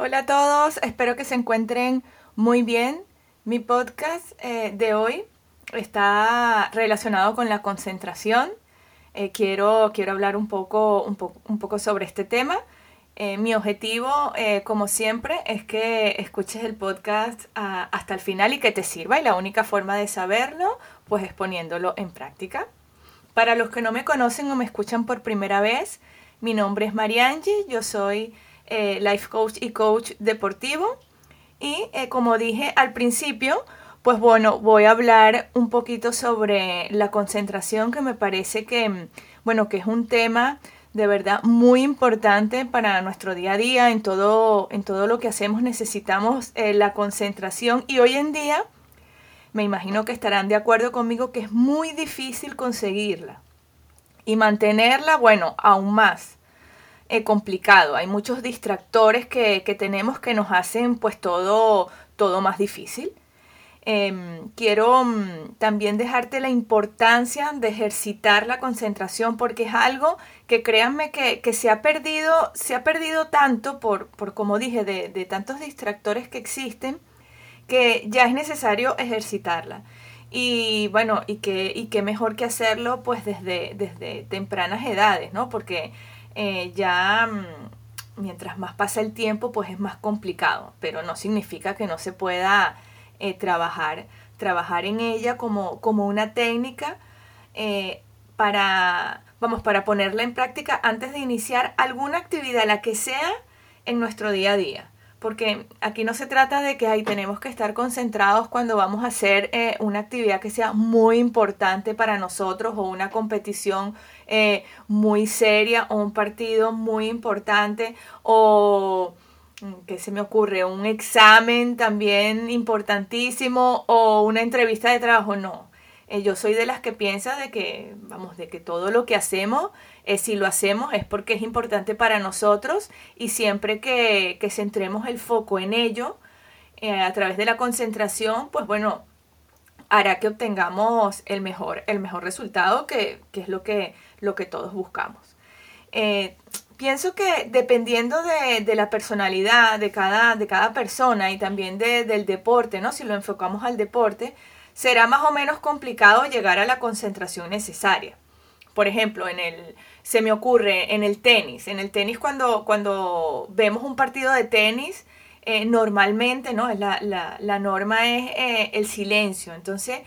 Hola a todos, espero que se encuentren muy bien. Mi podcast eh, de hoy está relacionado con la concentración. Eh, quiero, quiero hablar un poco, un, poco sobre este tema. Eh, mi objetivo, como siempre, es que escuches el podcast ah, hasta el final y que te sirva. Y la única forma de saberlo, pues es poniéndolo en práctica. Para los que no me conocen o me escuchan por primera vez, mi nombre es Mariangi, yo soy eh, life coach y coach deportivo. Y eh, como dije al principio, pues bueno, voy a hablar un poquito sobre la concentración que me parece que, mm, bueno, que es un tema de verdad muy importante para nuestro día a día, en todo, en todo lo que hacemos necesitamos eh, la concentración y hoy en día me imagino que estarán de acuerdo conmigo que es muy difícil conseguirla y mantenerla, bueno, aún más. Eh, complicado. Hay muchos distractores que, tenemos que nos hacen pues todo, todo más difícil. Em, quiero mm, también dejarte la importancia de ejercitar la concentración porque es algo que créanme que, se ha perdido, se ha perdido tanto por, por como dije, de, tantos distractores que existen, que ya es necesario ejercitarla. Y bueno, y que, y que mejor que hacerlo pues desde, desde tempranas edades, ¿no? Porque eh, ya mm, mientras más pasa el tiempo, pues es más complicado, pero no significa que no se pueda eh, trabajar, trabajar en ella como, como una técnica eh, para, vamos, para ponerla en práctica antes de iniciar alguna actividad, la que sea, en nuestro día a día porque aquí no se trata de que ahí tenemos que estar concentrados cuando vamos a hacer eh, una actividad que sea muy importante para nosotros o una competición eh, muy seria o un partido muy importante o mm, ¿qué se me ocurre? Un examen también importantísimo o una entrevista de trabajo, no. Eh, yo soy de las que piensa de que, vamos, de que todo lo que hacemos, eh, si lo hacemos es porque es importante para nosotros y siempre que, centremos el foco en ello, eh, a través de la concentración, pues bueno, hará que obtengamos el mejor, el mejor resultado, que, es lo que, lo que todos buscamos. pienso que dependiendo de, la personalidad de cada, de cada persona y también del deporte, ¿no? Si lo enfocamos al deporte, será más o menos complicado llegar a la concentración necesaria. Por ejemplo, en el, se me ocurre en el tenis. En el tenis cuando, cuando vemos un partido de tenis, eh, normalmente, ¿no? La, la, norma es eh, el silencio. Entonces,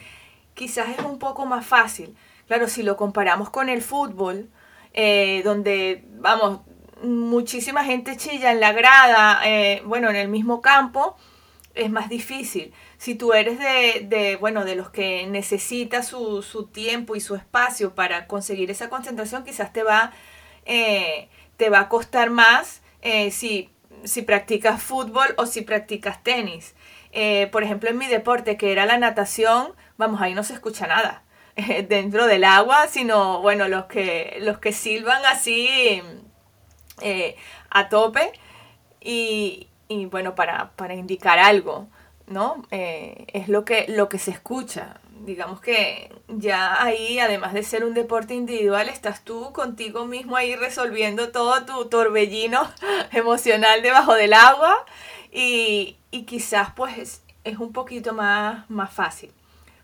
quizás es un poco más fácil. Claro, si lo comparamos con el fútbol, eh, donde, vamos, muchísima gente chilla en la grada, bueno, en el mismo campo, es más difícil. Si tú eres de, bueno, de los que necesita su, su, tiempo y su espacio para conseguir esa concentración, quizás te va, eh, te va a costar más eh, si, si practicas fútbol o si practicas tenis. Eh, por ejemplo, en mi deporte, que era la natación, vamos, ahí no se escucha nada dentro del agua, sino, bueno, los que, los que silban así a tope. Y, y bueno, para, para indicar algo, ¿no? Eh, es lo que, lo que se escucha. Digamos que ya ahí, además de ser un deporte individual, estás tú contigo mismo ahí resolviendo todo tu torbellino emocional debajo del agua y, y quizás pues es, un poquito más, más fácil.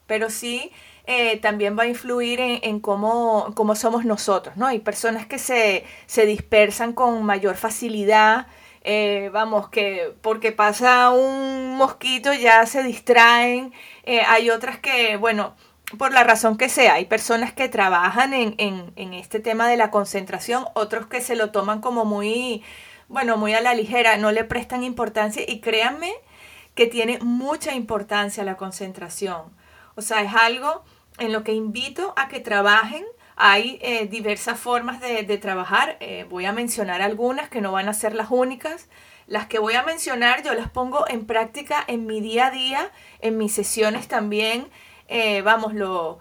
Pero sí, eh, también va a influir en, en cómo, cómo, somos nosotros, ¿no? Hay personas que se, se dispersan con mayor facilidad, eh, vamos, que porque pasa un mosquito ya se distraen. Eh, hay otras que, bueno, por la razón que sea, hay personas que trabajan en, en, este tema de la concentración, otros que se lo toman como muy, bueno, muy a la ligera, no le prestan importancia y créanme que tiene mucha importancia la concentración. O sea, es algo en lo que invito a que trabajen hay eh, diversas formas de, trabajar. Eh, voy a mencionar algunas que no van a ser las únicas. Las que voy a mencionar yo las pongo en práctica en mi día a día, en mis sesiones también. Eh, vamos, lo,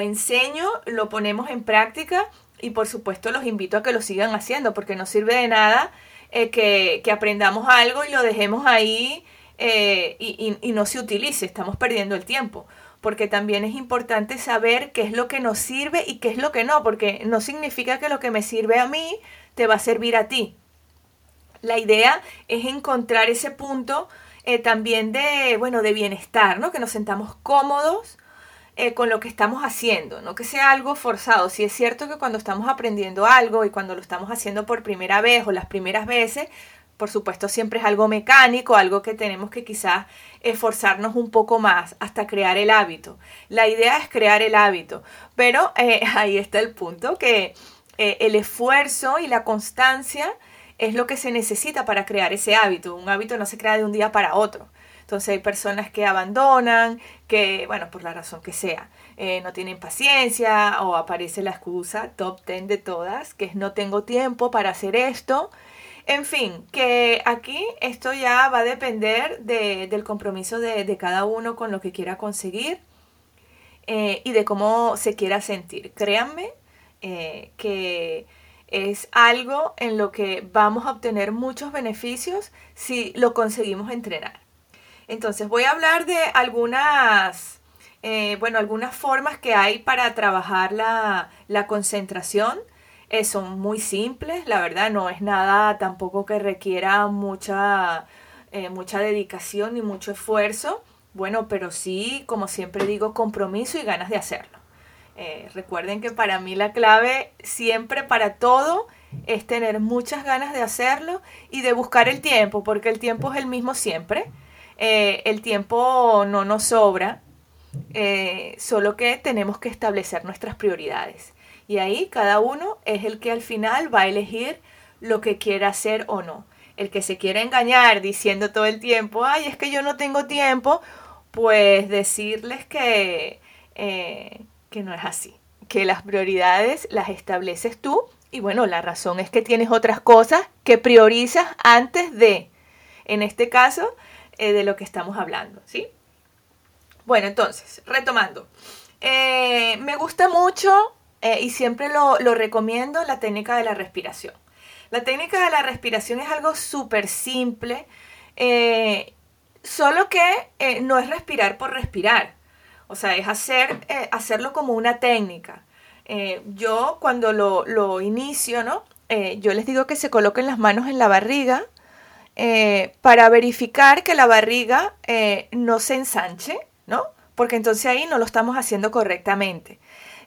enseño, lo ponemos en práctica y por supuesto los invito a que lo sigan haciendo porque no sirve de nada que, aprendamos algo y lo dejemos ahí y no se utilice. Estamos perdiendo el tiempo porque también es importante saber qué es lo que nos sirve y qué es lo que no, porque no significa que lo que me sirve a mí te va a servir a ti. La idea es encontrar ese punto eh, también de, bueno, de bienestar, ¿no? Que nos sentamos cómodos eh, con lo que estamos haciendo, no que sea algo forzado. Si es cierto que cuando estamos aprendiendo algo y cuando lo estamos haciendo por primera vez o las primeras veces, por supuesto siempre es algo mecánico, algo que tenemos que quizás esforzarnos un poco más hasta crear el hábito. La idea es crear el hábito, pero eh, ahí está el punto, que el esfuerzo y la constancia es lo que se necesita para crear ese hábito. Un hábito no se crea de un día para otro. Entonces hay personas que abandonan, que, bueno, por la razón que sea, eh, no tienen paciencia o aparece la excusa top ten de todas, que es no tengo tiempo para hacer esto. En fin, que aquí esto ya va a depender del compromiso de, cada uno con lo que quiera conseguir eh, y de cómo se quiera sentir. Créanme eh, que es algo en lo que vamos a obtener muchos beneficios si lo conseguimos entrenar. Entonces voy a hablar de algunas, eh, bueno, algunas formas que hay para trabajar la, concentración. Eh, son muy simples, la verdad, no es nada tampoco que requiera mucha, eh, mucha dedicación ni mucho esfuerzo. Bueno, pero sí, como siempre digo, compromiso y ganas de hacerlo. Eh, recuerden que para mí la clave siempre para todo es tener muchas ganas de hacerlo y de buscar el tiempo, porque el tiempo es el mismo siempre. El tiempo no nos sobra, solo que tenemos que establecer nuestras prioridades. Y ahí cada uno es el que al final va a elegir lo que quiera hacer o no. El que se quiera engañar diciendo todo el tiempo, ay, es que yo no tengo tiempo, pues decirles que que no es así, que las prioridades las estableces tú y bueno, la razón es que tienes otras cosas que priorizas antes de, en este caso, eh, de lo que estamos hablando, ¿sí? Bueno, entonces, retomando. Eh, me gusta mucho eh, y siempre lo, lo, recomiendo la técnica de la respiración. La técnica de la respiración es algo súper simple, solo que no es respirar por respirar. O sea, es hacer, eh, hacerlo como una técnica. Eh, yo cuando lo, inicio, ¿no? Eh, yo les digo que se coloquen las manos en la barriga para verificar que la barriga no se ensanche, ¿no? Porque entonces ahí no lo estamos haciendo correctamente.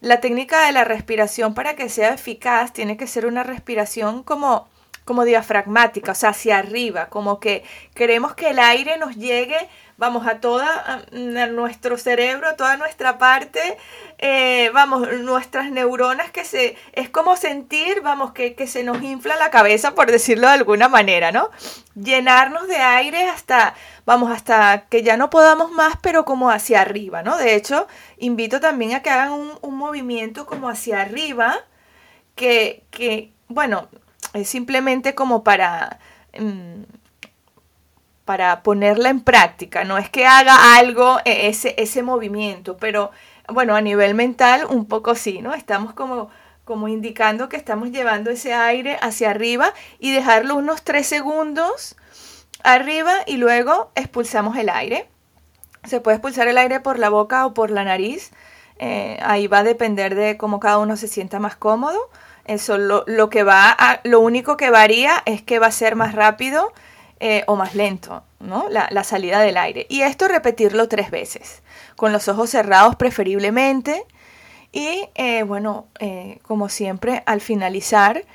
La técnica de la respiración para que sea eficaz tiene que ser una respiración como como diafragmática, o sea, hacia arriba, como que queremos que el aire nos llegue vamos, a toda nuestro cerebro, a toda nuestra parte, eh, vamos, nuestras neuronas que se, es como sentir, vamos, que, que, se nos infla la cabeza, por decirlo de alguna manera, ¿no? Llenarnos de aire hasta, vamos, hasta que ya no podamos más, pero como hacia arriba, ¿no? De hecho, invito también a que hagan un, un movimiento como hacia arriba, que, que, bueno, es simplemente como para... Mm, para ponerla en práctica. No es que haga algo, e, ese, ese movimiento, pero bueno, a nivel mental un poco sí, ¿no? Estamos como, como indicando que estamos llevando ese aire hacia arriba y dejarlo unos tres segundos arriba y luego expulsamos el aire. Se puede expulsar el aire por la boca o por la nariz. Eh, ahí va a depender de cómo cada uno se sienta más cómodo. Eso lo, lo que va a, lo único que varía es que va a ser más rápido eh, o más lento, ¿no? La, salida del aire. Y esto repetirlo tres veces, con los ojos cerrados preferiblemente. Y eh, bueno, eh, como siempre, al finalizar,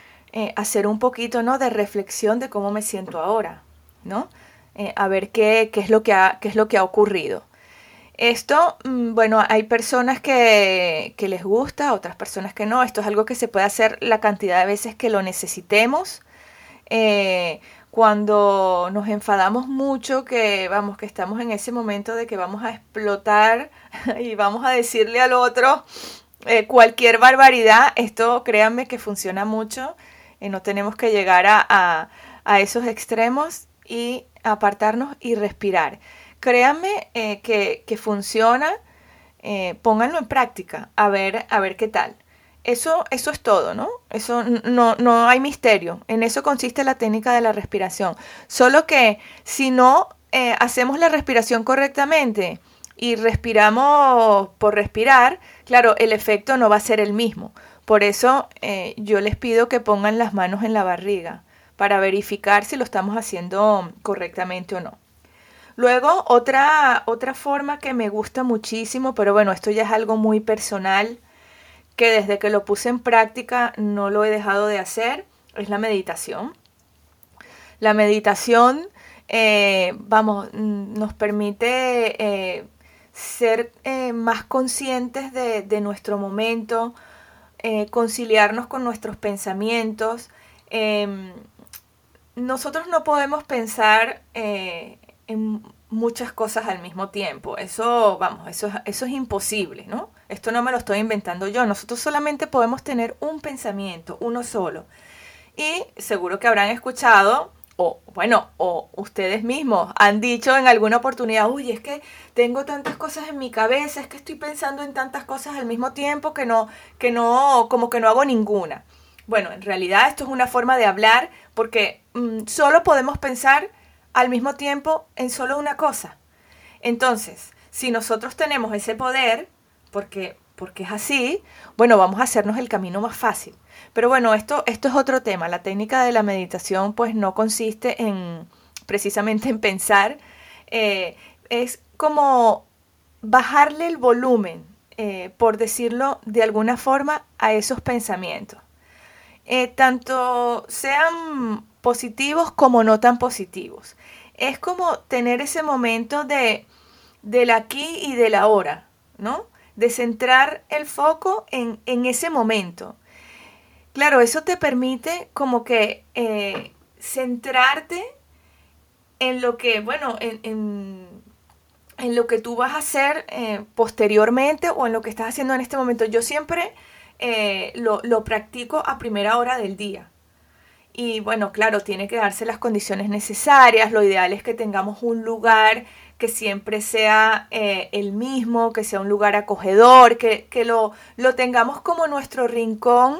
hacer un poquito ¿no? de reflexión de cómo me siento ahora, ¿no? a ver qué, qué, es lo que ha, qué es lo que ha ocurrido. Esto, mm, bueno, hay personas que, que, les gusta, otras personas que no. Esto es algo que se puede hacer la cantidad de veces que lo necesitemos cuando nos enfadamos mucho, que vamos, que estamos en ese momento de que vamos a explotar y vamos a decirle al otro eh, cualquier barbaridad, esto créanme que funciona mucho, y no tenemos que llegar a, esos extremos y apartarnos y respirar. Créanme eh, que, funciona, eh, pónganlo en práctica, a ver, a ver qué tal. Eso, eso es todo, ¿no? Eso no, no hay misterio. En eso consiste la técnica de la respiración. Solo que si no eh, hacemos la respiración correctamente y respiramos por respirar, claro, el efecto no va a ser el mismo. Por eso yo les pido que pongan las manos en la barriga, para verificar si lo estamos haciendo correctamente o no. Luego, otra, otra forma que me gusta muchísimo, pero bueno, esto ya es algo muy personal, que desde que lo puse en práctica no lo he dejado de hacer, es la meditación. La meditación, eh, vamos, mm, nos permite eh, ser eh, más conscientes de, de, nuestro momento, conciliarnos con nuestros pensamientos. Em, nosotros no podemos pensar muchas cosas al mismo tiempo. Eso, vamos, eso, eso es imposible, ¿no? Esto no me lo estoy inventando yo. Nosotros solamente podemos tener un pensamiento, uno solo. Y seguro que habrán escuchado, o bueno, o ustedes mismos han dicho en alguna oportunidad, uy, es que tengo tantas cosas en mi cabeza, es que estoy pensando en tantas cosas al mismo tiempo que no, que no, como que no hago ninguna. Bueno, en realidad esto es una forma de hablar porque mm, solo podemos pensar al mismo tiempo en solo una cosa. Entonces, si nosotros tenemos ese poder, porque, porque es así, bueno, vamos a hacernos el camino más fácil. Pero bueno, esto, esto es otro tema. La técnica de la meditación pues no consiste en precisamente en pensar, eh, es como bajarle el volumen, eh, por decirlo de alguna forma, a esos pensamientos. Eh, tanto sean positivos como no tan positivos es como tener ese momento de del aquí y del ahora, ¿no? De centrar el foco en, ese momento. Claro, eso te permite como que eh, centrarte en lo que, bueno, en, en, lo que tú vas a hacer eh, posteriormente o en lo que estás haciendo en este momento. Yo siempre eh, lo, lo practico a primera hora del día. Y bueno, claro, tiene que darse las condiciones necesarias. Lo ideal es que tengamos un lugar que siempre sea eh, el mismo, que sea un lugar acogedor, que, lo, lo, tengamos como nuestro rincón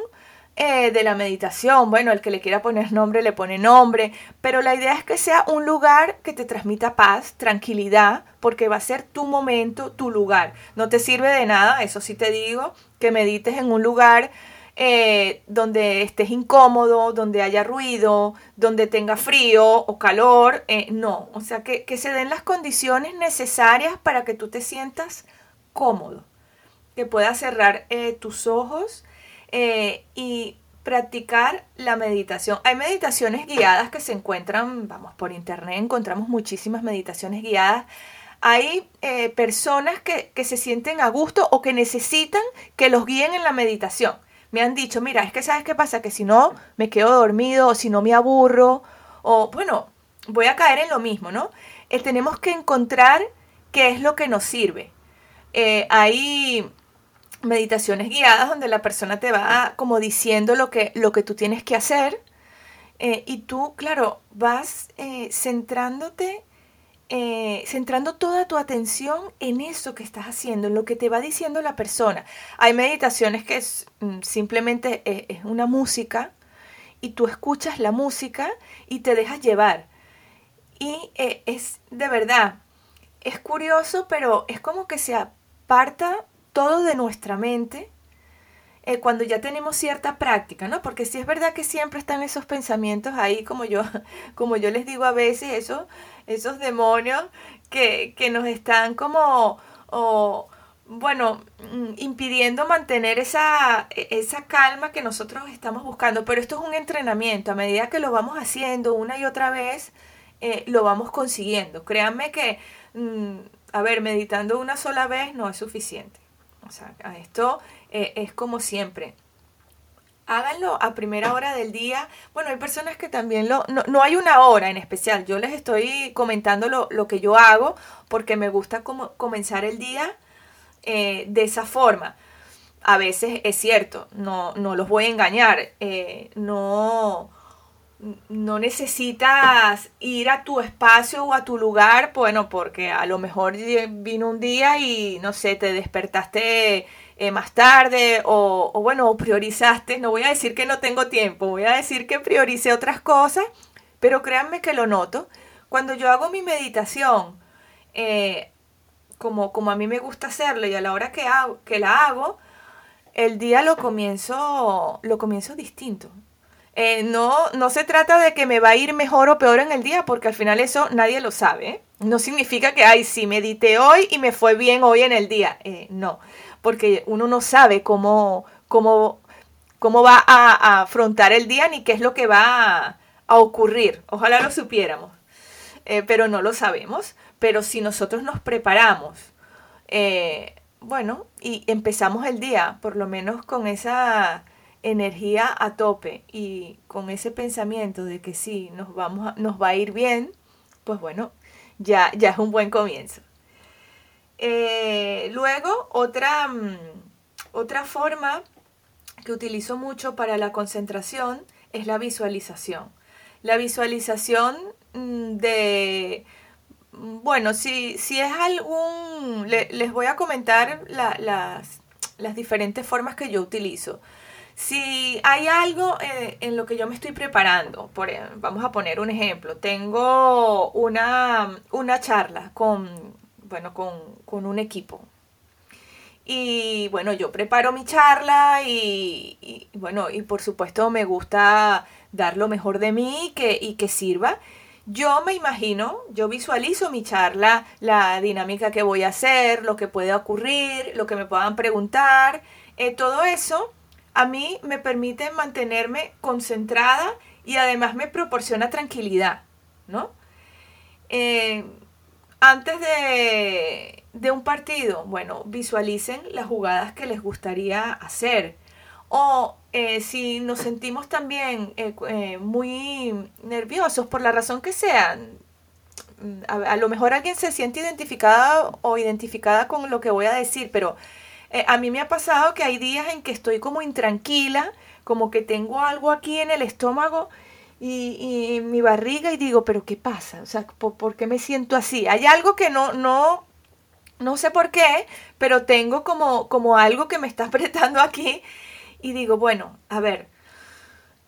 eh, de la meditación. Bueno, el que le quiera poner nombre le pone nombre, pero la idea es que sea un lugar que te transmita paz, tranquilidad, porque va a ser tu momento, tu lugar. No te sirve de nada, eso sí te digo, que medites en un lugar eh, donde estés incómodo, donde haya ruido, donde tenga frío o calor. Eh, no, o sea, que, se den las condiciones necesarias para que tú te sientas cómodo, que puedas cerrar eh, tus ojos y practicar la meditación. Hay meditaciones guiadas que se encuentran, vamos, por internet encontramos muchísimas meditaciones guiadas. Hay personas que, que se sienten a gusto o que necesitan que los guíen en la meditación me han dicho, mira, es que sabes qué pasa, que si no me quedo dormido o si no me aburro, o bueno, voy a caer en lo mismo, ¿no? Eh, tenemos que encontrar qué es lo que nos sirve. Eh, hay meditaciones guiadas donde la persona te va como diciendo lo que, lo que tú tienes que hacer eh, y tú, claro, vas centrándote eh, centrando toda tu atención en eso que estás haciendo, en lo que te va diciendo la persona. Hay meditaciones que es, mm, simplemente eh, es, una música y tú escuchas la música y te dejas llevar. Y eh, es de verdad, es curioso, pero es como que se aparta todo de nuestra mente cuando ya tenemos cierta práctica, ¿no? Porque sí es verdad que siempre están esos pensamientos ahí, como yo, como yo les digo a veces, eso esos demonios que, nos están como, bueno, mm, impidiendo mantener esa, esa calma que nosotros estamos buscando. Pero esto es un entrenamiento, a medida que lo vamos haciendo una y otra vez, eh, lo vamos consiguiendo. Créanme que, mm, a ver, meditando una sola vez no es suficiente. O sea, esto eh, es como siempre háganlo a primera hora del día. Bueno, hay personas que también lo... No, hay una hora en especial. Yo les estoy comentando lo, que yo hago porque me gusta como comenzar el día eh, de esa forma. A veces es cierto, no, no los voy a engañar. Eh, no, no necesitas ir a tu espacio o a tu lugar, bueno, porque a lo mejor vino un día y, no sé, te despertaste eh, más tarde o, bueno, priorizaste, no voy a decir que no tengo tiempo, voy a decir que prioricé otras cosas, pero créanme que lo noto. Cuando yo hago mi meditación, eh, como, como a mí me gusta hacerlo y a la hora que, que la hago, el día lo comienzo, lo comienzo distinto. Eh, no, no se trata de que me va a ir mejor o peor en el día, porque al final eso nadie lo sabe. ¿eh? No significa que, ay, sí, medité hoy y me fue bien hoy en el día. Eh, no, porque uno no sabe cómo, cómo, cómo va a, afrontar el día ni qué es lo que va a, ocurrir. Ojalá lo supiéramos, pero no lo sabemos. Pero si nosotros nos preparamos, bueno, y empezamos el día, por lo menos con esa energía a tope y con ese pensamiento de que sí, nos, vamos nos va a ir bien, pues bueno, ya, ya es un buen comienzo. Eh, luego, otra, mm, otra forma que utilizo mucho para la concentración es la visualización. La visualización mm, de, mm, bueno, si, si es algún, les voy a comentar las, las diferentes formas que yo utilizo. Si hay algo eh, en lo que yo me estoy preparando, por, e, vamos a poner un ejemplo, tengo una, charla con, bueno, con, un equipo. Y bueno, yo preparo mi charla y, bueno, y por supuesto me gusta dar lo mejor de mí que, y que sirva. Yo me imagino, yo visualizo mi charla, la dinámica que voy a hacer, lo que puede ocurrir, lo que me puedan preguntar, eh, todo eso a mí me permite mantenerme concentrada y además me proporciona tranquilidad, ¿no? Eh, antes de, un partido, bueno, visualicen las jugadas que les gustaría hacer. O eh, si nos sentimos también eh, muy nerviosos por la razón que sea, a, lo mejor alguien se siente identificada o identificada con lo que voy a decir, pero eh, a mí me ha pasado que hay días en que estoy como intranquila, como que tengo algo aquí en el estómago y, y mi barriga y digo, pero ¿qué pasa? O sea, ¿por, qué me siento así? Hay algo que no, no, no sé por qué, pero tengo como, como algo que me está apretando aquí y digo, bueno, a ver,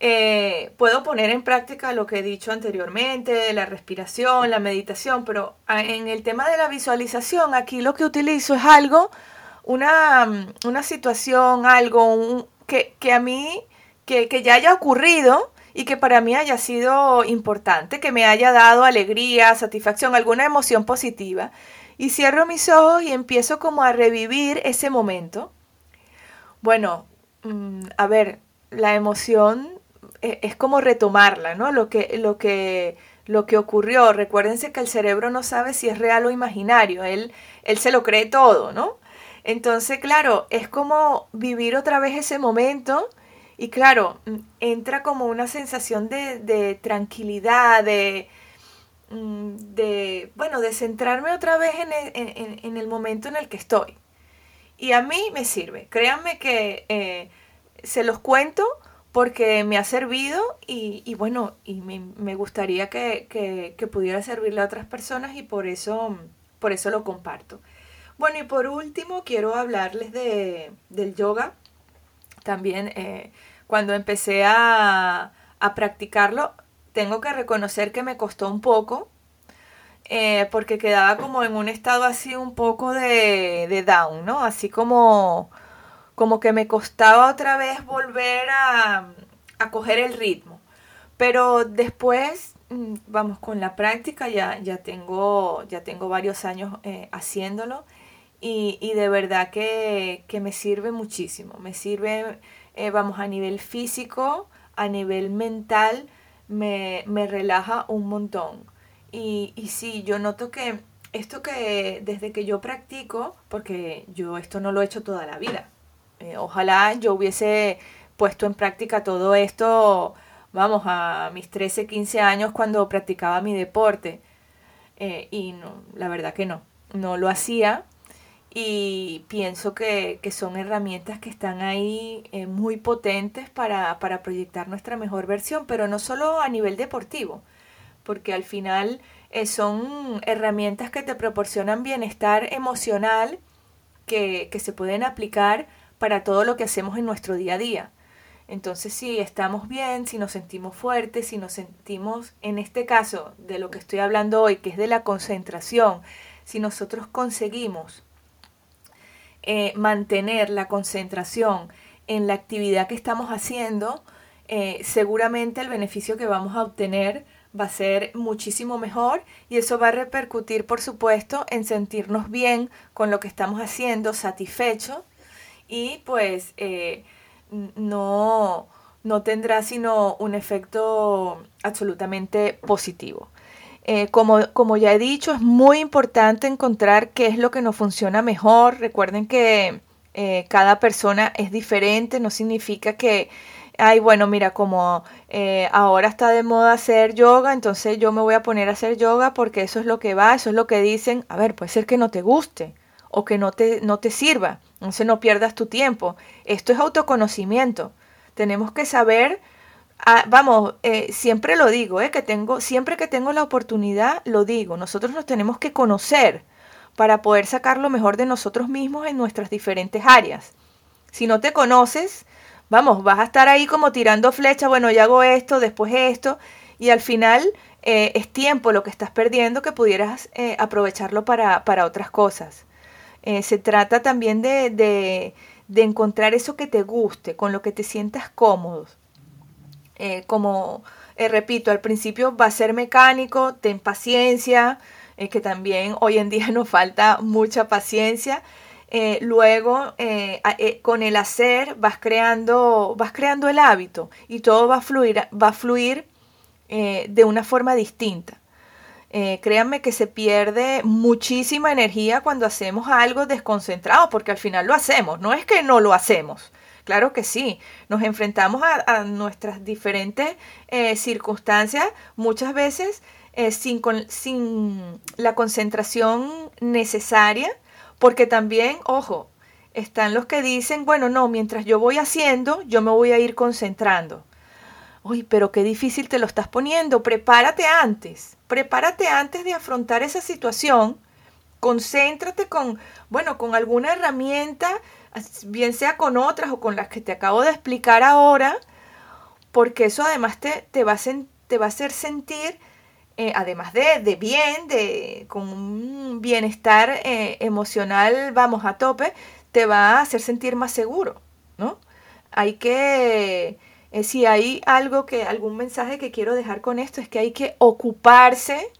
eh, puedo poner en práctica lo que he dicho anteriormente, la respiración, la meditación, pero ah, en el tema de la visualización, aquí lo que utilizo es algo una, una situación, algo que, a mí, que, que ya haya ocurrido y que para mí haya sido importante, que me haya dado alegría, satisfacción, alguna emoción positiva. Y cierro mis ojos y empiezo como a revivir ese momento. Bueno, mm, a ver, la emoción e, es como retomarla, ¿no? Lo que, lo que, lo que ocurrió. Recuérdense que el cerebro no sabe si es real o imaginario. Él, él se lo cree todo, ¿no? Entonces, claro, es como vivir otra vez ese momento y claro, mm, entra como una sensación de, tranquilidad, mm, de, bueno, de centrarme otra vez e, en el, momento en el que estoy. Y a mí me sirve. Créanme que eh, se los cuento porque me ha servido y, bueno, y me, gustaría que, que, pudiera servirle a otras personas y por eso, por eso lo comparto. Bueno, y por último quiero hablarles de, del yoga. También eh, cuando empecé a, practicarlo, tengo que reconocer que me costó un poco, eh, porque quedaba como en un estado así un poco de, de down, ¿no? Así como, como que me costaba otra vez volver a, a coger el ritmo. Pero después, mm, vamos, con la práctica ya, ya, tengo, ya tengo varios años eh, haciéndolo y, de verdad que, me sirve muchísimo. Me sirve, eh, vamos, a nivel físico, a nivel mental, me, relaja un montón. Y, y sí, yo noto que esto que desde que yo practico, porque yo esto no lo he hecho toda la vida, eh, ojalá yo hubiese puesto en práctica todo esto, vamos, a mis 13, 15 años cuando practicaba mi deporte. Eh, y no, la verdad que no, no lo hacía y pienso que, son herramientas que están ahí eh, muy potentes para, proyectar nuestra mejor versión, pero no solo a nivel deportivo, porque al final eh, son herramientas que te proporcionan bienestar emocional que, que se pueden aplicar para todo lo que hacemos en nuestro día a día. Entonces, si estamos bien, si nos sentimos fuertes, si nos sentimos, en este caso, de lo que estoy hablando hoy, que es de la concentración, si nosotros conseguimos eh, mantener la concentración en la actividad que estamos haciendo, eh, seguramente el beneficio que vamos a obtener va a ser muchísimo mejor y eso va a repercutir, por supuesto, en sentirnos bien con lo que estamos haciendo, satisfecho y pues eh, no, no tendrá sino un efecto absolutamente positivo. Eh, como, como, ya he dicho, es muy importante encontrar qué es lo que nos funciona mejor. Recuerden que eh, cada persona es diferente, no significa que ay, bueno, mira, como eh, ahora está de moda hacer yoga, entonces yo me voy a poner a hacer yoga porque eso es lo que va, eso es lo que dicen. A ver, puede ser que no te guste o que no te, no te sirva, entonces no pierdas tu tiempo. Esto es autoconocimiento. Tenemos que saber, ah, vamos, eh, siempre lo digo, eh, que tengo, siempre que tengo la oportunidad, lo digo, nosotros nos tenemos que conocer para poder sacar lo mejor de nosotros mismos en nuestras diferentes áreas. Si no te conoces, vamos, vas a estar ahí como tirando flecha, bueno, ya hago esto, después esto, y al final eh, es tiempo lo que estás perdiendo que pudieras aprovecharlo para, para, otras cosas. Se trata también de, de, de, encontrar eso que te guste, con lo que te sientas cómodo. Como, repito, al principio va a ser mecánico, ten paciencia, que también hoy en día nos falta mucha paciencia eh, luego eh, eh, con el hacer vas creando, vas creando el hábito y todo va a fluir, va a fluir de una forma distinta. créanme que se pierde muchísima energía cuando hacemos algo desconcentrado, porque al final lo hacemos, no es que no lo hacemos. Claro que sí, nos enfrentamos a, nuestras diferentes circunstancias muchas veces sin, sin la concentración necesaria porque también, ojo, están los que dicen, bueno, no, mientras yo voy haciendo, yo me voy a ir concentrando. Uy, pero qué difícil te lo estás poniendo. Prepárate antes. Prepárate antes de afrontar esa situación. Concéntrate con, bueno, con alguna herramienta, bien sea con otras o con las que te acabo de explicar ahora, porque eso además te, te, va, a, te va a hacer sentir eh, además de, bien, de, con un bienestar eh, emocional, vamos a tope, te va a hacer sentir más seguro, ¿no? Hay que, eh, si hay algo que, algún mensaje que quiero dejar con esto, es que hay que ocuparse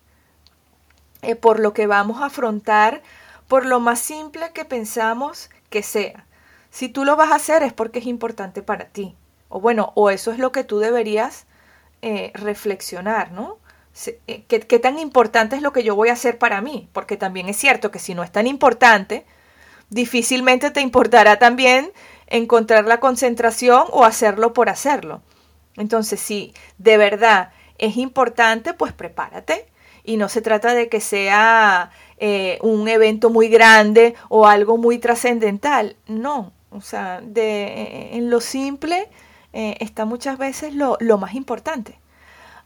por lo que vamos a afrontar, por lo más simple que pensamos que sea. Si tú lo vas a hacer es porque es importante para ti. O bueno, o eso es lo que tú deberías reflexionar, ¿no? Eh, ¿Qué, tan importante es lo que yo voy a hacer para mí? Porque también es cierto que si no es tan importante, difícilmente te importará también encontrar la concentración o hacerlo por hacerlo. Entonces, si de verdad es importante, pues prepárate. Y no se trata de que sea eh, un evento muy grande o algo muy trascendental. No, o sea, de, eh, en lo simple está muchas veces lo, lo más importante.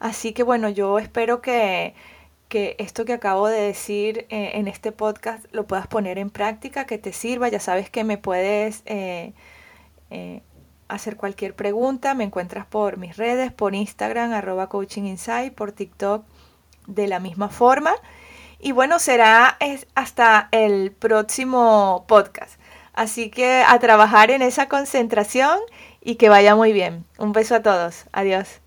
Así que bueno, yo espero que, esto que acabo de decir eh, en este podcast lo puedas poner en práctica, que te sirva. Ya sabes que me puedes eh, eh, hacer cualquier pregunta. Me encuentras por mis redes, por Instagram, arroba Coaching Insight, por TikTok de la misma forma. Y bueno, será hasta el próximo podcast. Así que a trabajar en esa concentración y que vaya muy bien. Un beso a todos. Adiós.